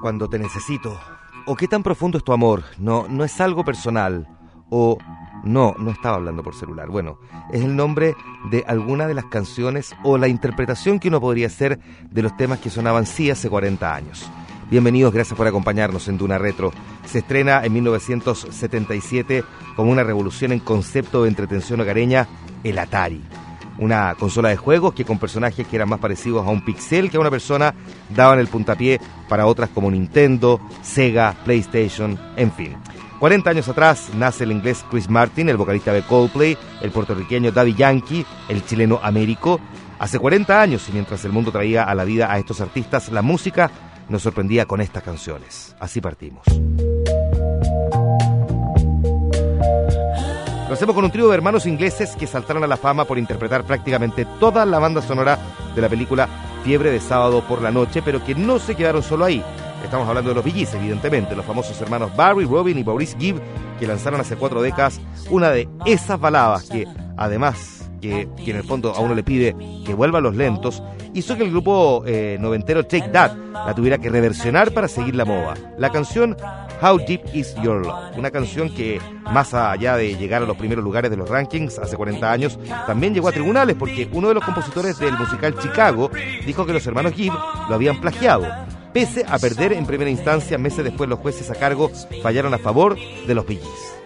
Cuando te necesito. O qué tan profundo es tu amor. No, no es algo personal. O no, no estaba hablando por celular. Bueno, es el nombre de alguna de las canciones o la interpretación que uno podría hacer de los temas que sonaban sí hace 40 años. Bienvenidos, gracias por acompañarnos en Duna Retro. Se estrena en 1977 como una revolución en concepto de entretención hogareña, el Atari. Una consola de juegos que con personajes que eran más parecidos a un pixel que a una persona daban el puntapié para otras como Nintendo, Sega, PlayStation, en fin. 40 años atrás nace el inglés Chris Martin, el vocalista de Coldplay, el puertorriqueño Daddy Yankee, el chileno Américo. Hace 40 años, y mientras el mundo traía a la vida a estos artistas, la música nos sorprendía con estas canciones. Así partimos. Lo hacemos con un trío de hermanos ingleses que saltaron a la fama por interpretar prácticamente toda la banda sonora de la película Fiebre de sábado por la noche, pero que no se quedaron solo ahí. Estamos hablando de los Billys, evidentemente, los famosos hermanos Barry, Robin y Maurice Gibb, que lanzaron hace cuatro décadas una de esas baladas que, además que, en el fondo a uno le pide que vuelva los lentos, hizo que el grupo eh, noventero Take That la tuviera que reversionar para seguir la moda. La canción How Deep Is Your Love, una canción que más allá de llegar a los primeros lugares de los rankings hace 40 años, también llegó a tribunales porque uno de los compositores del musical Chicago dijo que los hermanos Gibb lo habían plagiado. Pese a perder en primera instancia, meses después los jueces a cargo fallaron a favor de los Billys.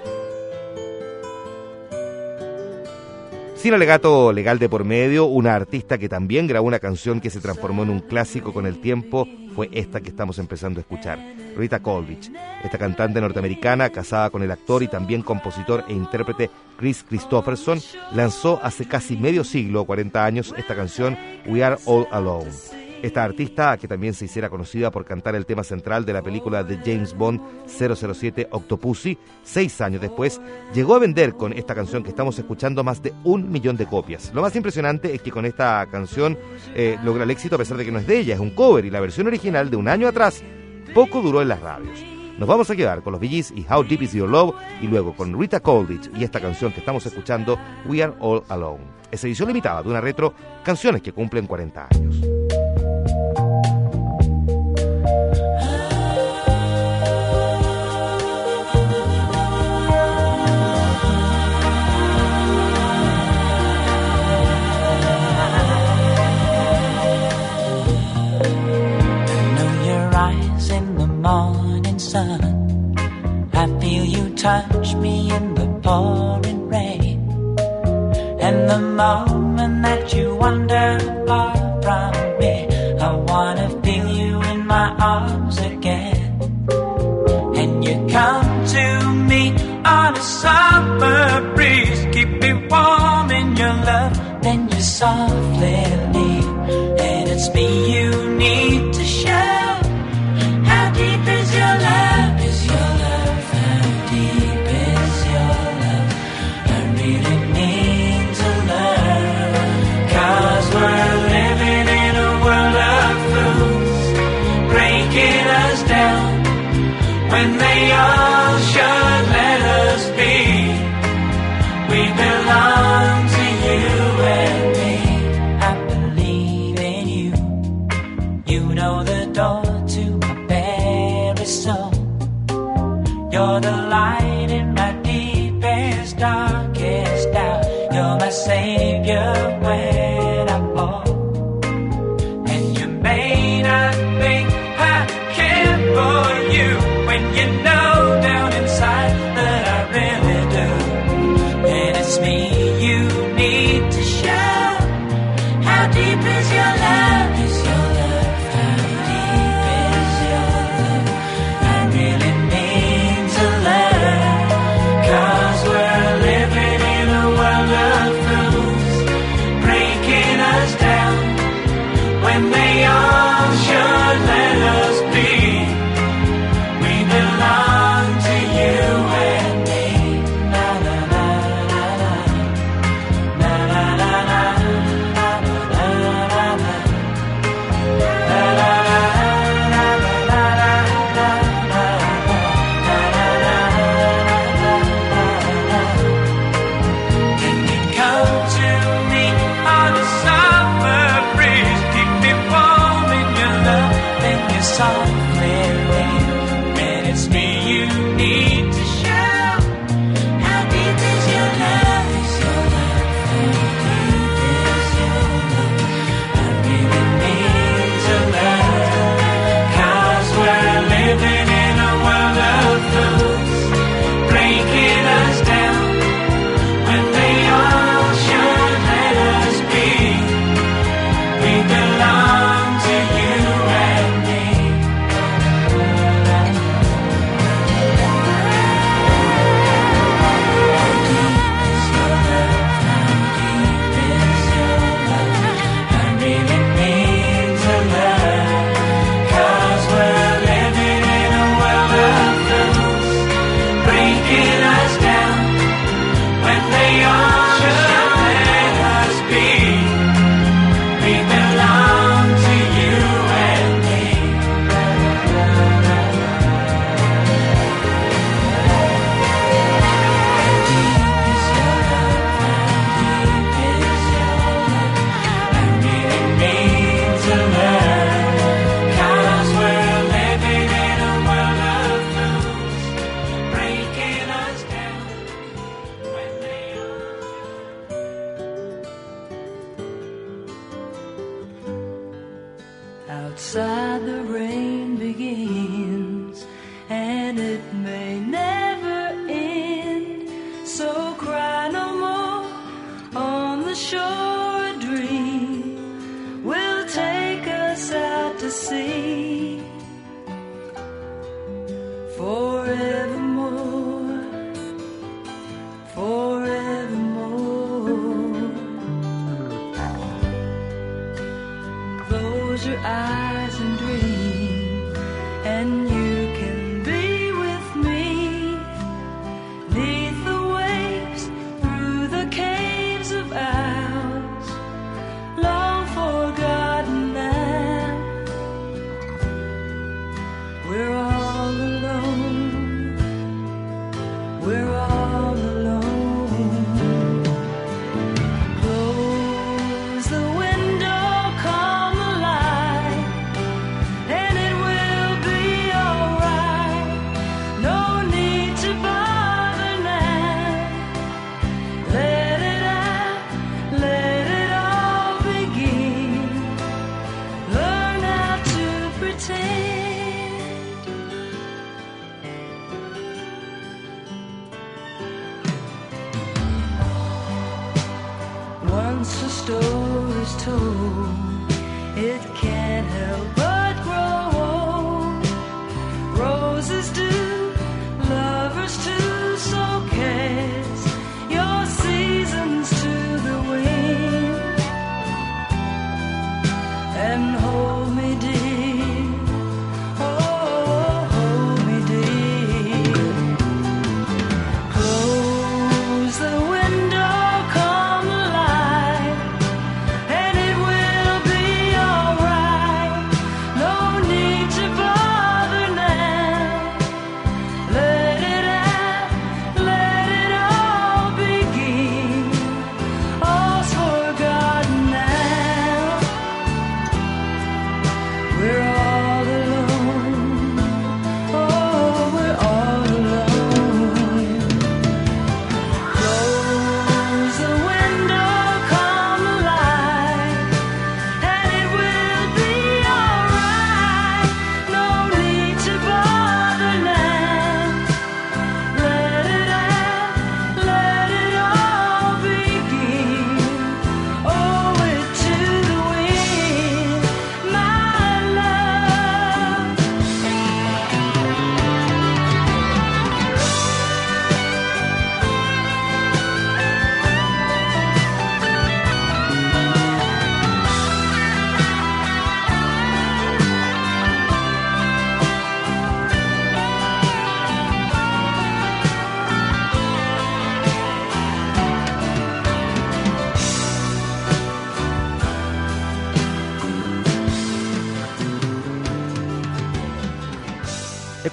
Sin alegato legal de por medio, una artista que también grabó una canción que se transformó en un clásico con el tiempo fue esta que estamos empezando a escuchar, Rita Coldridge. Esta cantante norteamericana, casada con el actor y también compositor e intérprete Chris Christopherson, lanzó hace casi medio siglo, 40 años, esta canción We Are All Alone. Esta artista, que también se hiciera conocida por cantar el tema central de la película de James Bond 007 Octopussy, seis años después, llegó a vender con esta canción que estamos escuchando más de un millón de copias. Lo más impresionante es que con esta canción eh, logra el éxito a pesar de que no es de ella, es un cover y la versión original de un año atrás poco duró en las radios. Nos vamos a quedar con los Billys y How Deep Is Your Love y luego con Rita Coldridge y esta canción que estamos escuchando, We Are All Alone. Es edición limitada de una retro, canciones que cumplen 40 años. Touch me in the pouring rain. And the moment that you wander far darkest hour. You're my savior when. Once a story's told, it can't help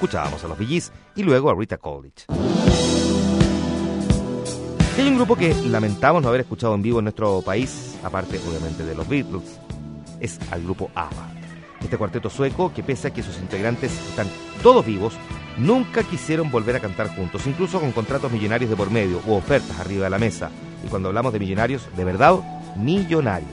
Escuchábamos a los Billys y luego a Rita Coolidge. Si hay un grupo que lamentamos no haber escuchado en vivo en nuestro país, aparte obviamente de los Beatles, es al grupo ABBA. Este cuarteto sueco que pese a que sus integrantes están todos vivos, nunca quisieron volver a cantar juntos, incluso con contratos millonarios de por medio u ofertas arriba de la mesa. Y cuando hablamos de millonarios, de verdad, millonarios.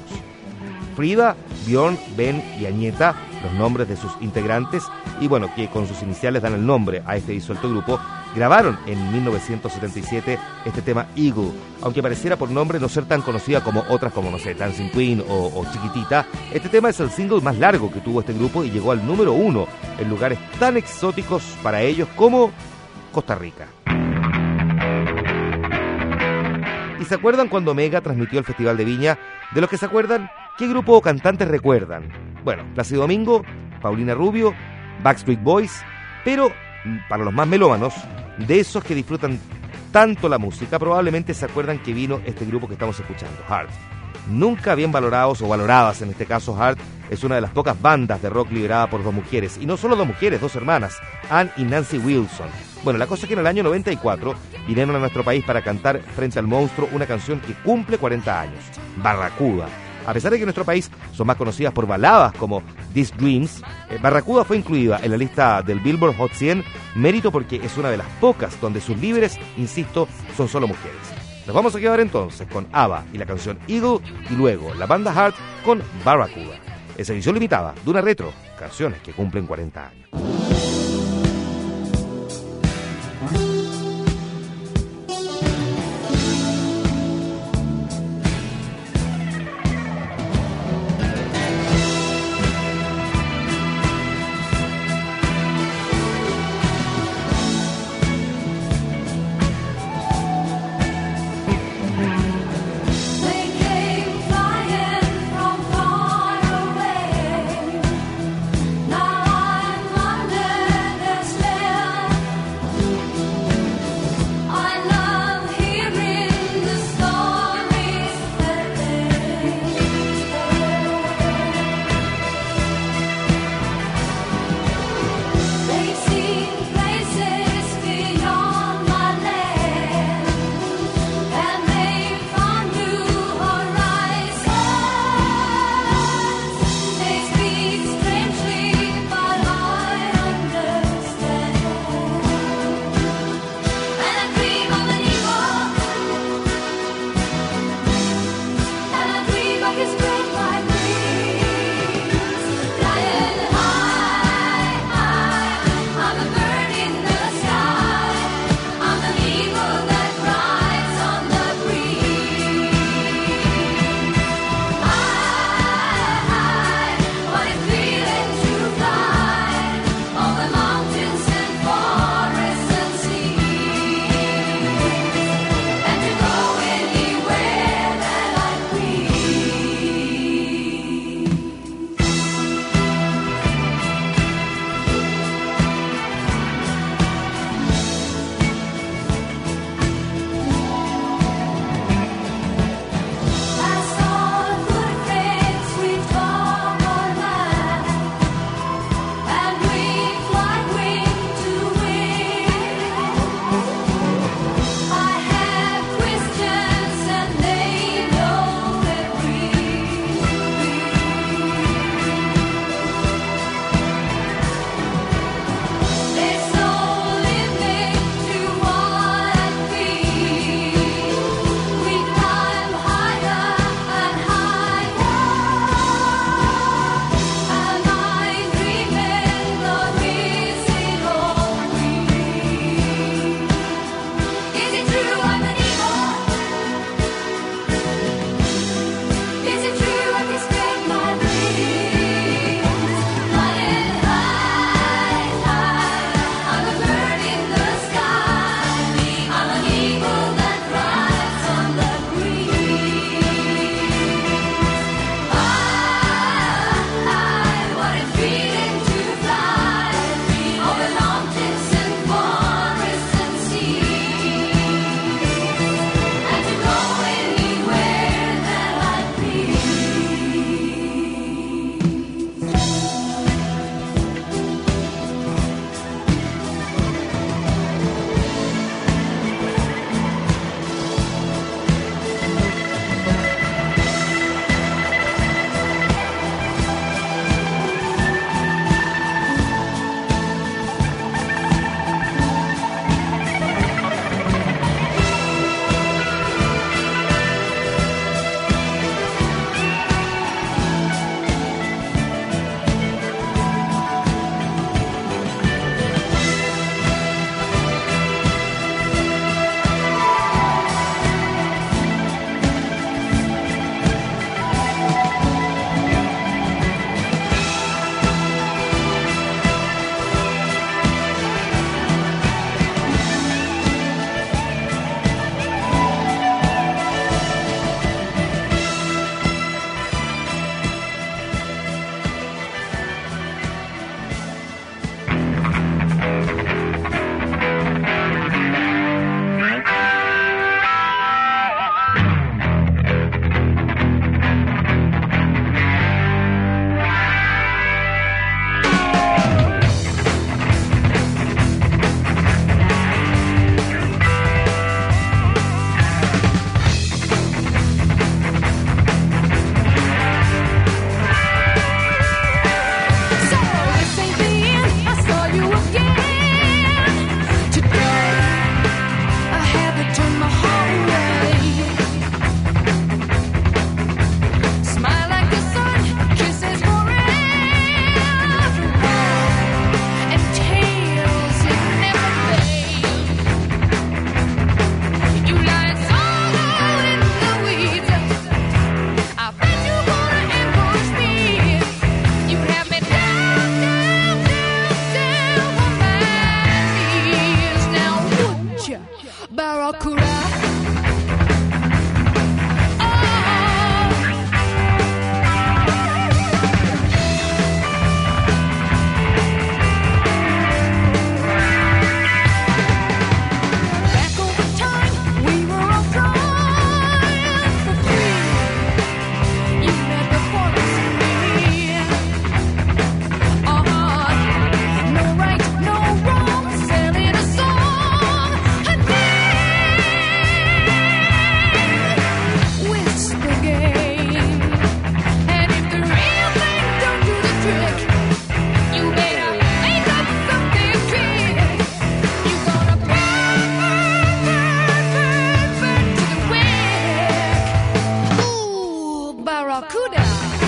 Frida, Bjorn, Ben y Añeta, los nombres de sus integrantes, y bueno, que con sus iniciales dan el nombre a este disuelto grupo, grabaron en 1977 este tema Eagle, aunque pareciera por nombre no ser tan conocida como otras como, no sé, Dancing Queen o, o Chiquitita, este tema es el single más largo que tuvo este grupo y llegó al número uno en lugares tan exóticos para ellos como Costa Rica. ¿Y se acuerdan cuando Mega transmitió el Festival de Viña? De los que se acuerdan, ¿qué grupo o cantantes recuerdan? Bueno, Plácido Domingo, Paulina Rubio, Backstreet Boys, pero mm, para los más melómanos, de esos que disfrutan tanto la música, probablemente se acuerdan que vino este grupo que estamos escuchando, Heart. Nunca bien valorados o valoradas, en este caso Heart es una de las pocas bandas de rock liderada por dos mujeres, y no solo dos mujeres, dos hermanas, Ann y Nancy Wilson. Bueno, la cosa es que en el año 94 vinieron a nuestro país para cantar frente al monstruo una canción que cumple 40 años, Barracuda. A pesar de que nuestro país son más conocidas por baladas como These Dreams, eh, Barracuda fue incluida en la lista del Billboard Hot 100, mérito porque es una de las pocas donde sus líderes, insisto, son solo mujeres. Nos vamos a quedar entonces con ABBA y la canción Eagle y luego la banda Heart con Barracuda. esa edición limitada de una retro, canciones que cumplen 40 años. Barracuda.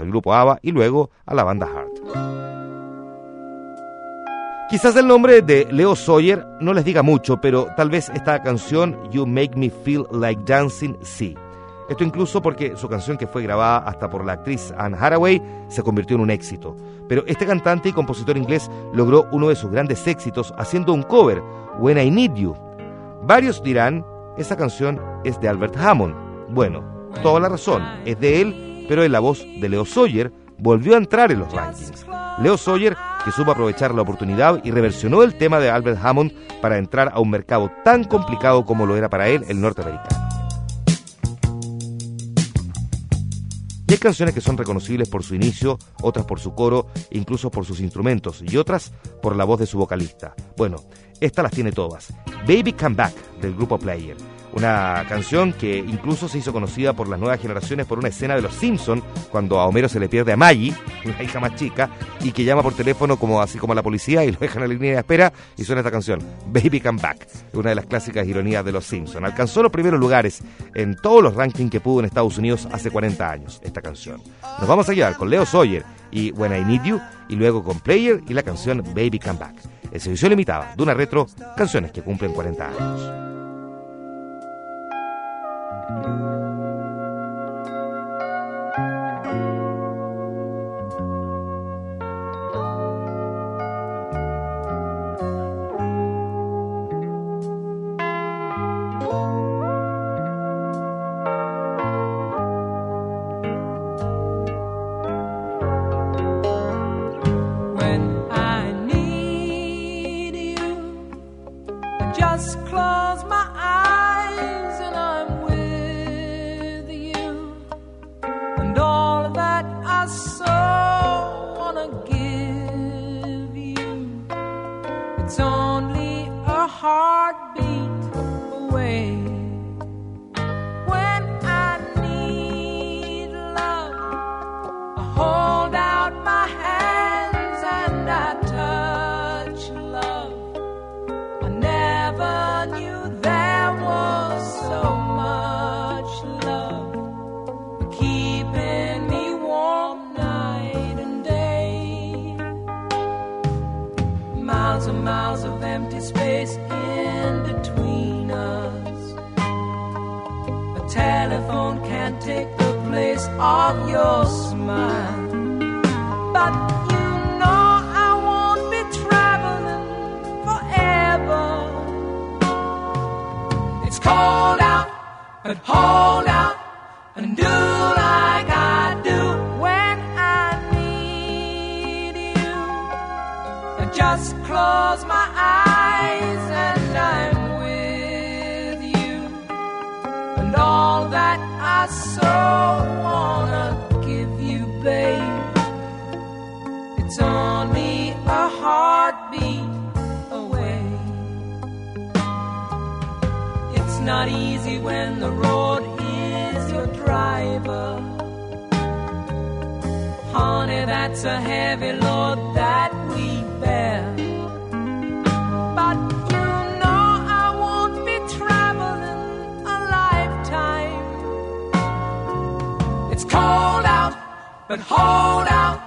Al grupo ABBA y luego a la banda Heart. Quizás el nombre de Leo Sawyer no les diga mucho, pero tal vez esta canción You Make Me Feel Like Dancing sí. Esto incluso porque su canción que fue grabada hasta por la actriz Anne Hathaway se convirtió en un éxito. Pero este cantante y compositor inglés logró uno de sus grandes éxitos haciendo un cover, When I Need You. Varios dirán, esa canción es de Albert Hammond. Bueno, toda la razón, es de él, pero en la voz de Leo Sawyer volvió a entrar en los rankings. Leo Sawyer, que supo aprovechar la oportunidad y reversionó el tema de Albert Hammond para entrar a un mercado tan complicado como lo era para él el norteamericano. Y hay canciones que son reconocibles por su inicio, otras por su coro, incluso por sus instrumentos, y otras por la voz de su vocalista. Bueno, esta las tiene todas. Baby Come Back, del grupo Player. Una canción que incluso se hizo conocida por las nuevas generaciones por una escena de Los Simpson cuando a Homero se le pierde a Maggie, la hija más chica, y que llama por teléfono como así como a la policía y lo dejan en la línea de espera y suena esta canción, Baby Come Back, una de las clásicas ironías de Los Simpson. Alcanzó los primeros lugares en todos los rankings que pudo en Estados Unidos hace 40 años esta canción. Nos vamos a llevar con Leo Sawyer y When I Need You y luego con Player y la canción Baby Come Back. En edición limitada de una retro, canciones que cumplen 40 años. When take the place of your smile. But you know I won't be traveling forever. It's cold out, but hold out. babe. It's only a heartbeat away. It's not easy when the road is your driver. Honey, that's a heavy load that we bear. but hold out.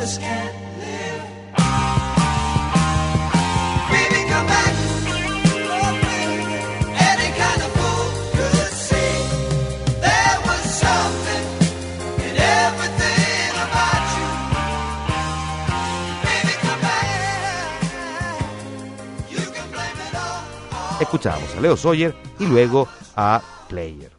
just can't Escuchamos a Leo Sawyer y luego a Player.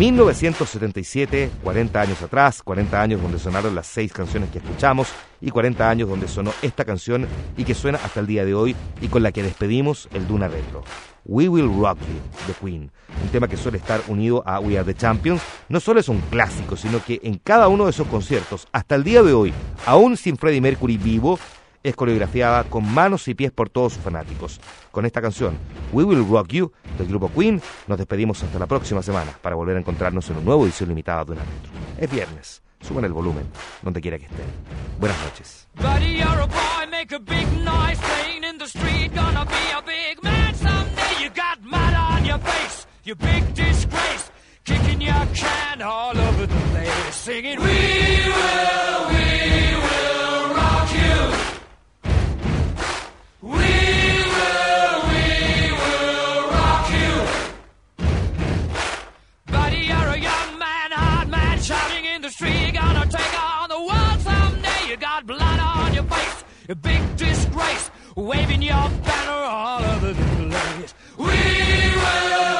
1977, 40 años atrás, 40 años donde sonaron las seis canciones que escuchamos y 40 años donde sonó esta canción y que suena hasta el día de hoy y con la que despedimos el Duna Retro. We Will Rock You, de Queen, un tema que suele estar unido a We Are the Champions, no solo es un clásico, sino que en cada uno de esos conciertos, hasta el día de hoy, aún sin Freddie Mercury vivo, es coreografiada con manos y pies por todos sus fanáticos. Con esta canción, We Will Rock You, del grupo Queen, nos despedimos hasta la próxima semana para volver a encontrarnos en un nuevo edición limitada de una metro. Es viernes, suban el volumen, donde quiera que estén. Buenas noches. Shouting in the street, gonna take on the world someday. You got blood on your face, a big disgrace, waving your banner all over the place. We will,